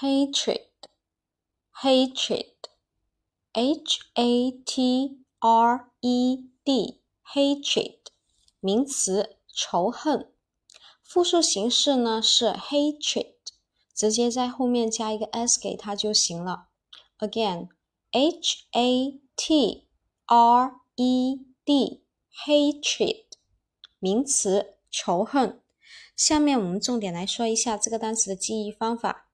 hatred hatred hatred hatred 名词仇恨复数形式呢是 hatred 直接在后面加一个 s 给它就行了 again hatred hatred 名词仇恨下面我们重点来说一下这个单词的记忆方法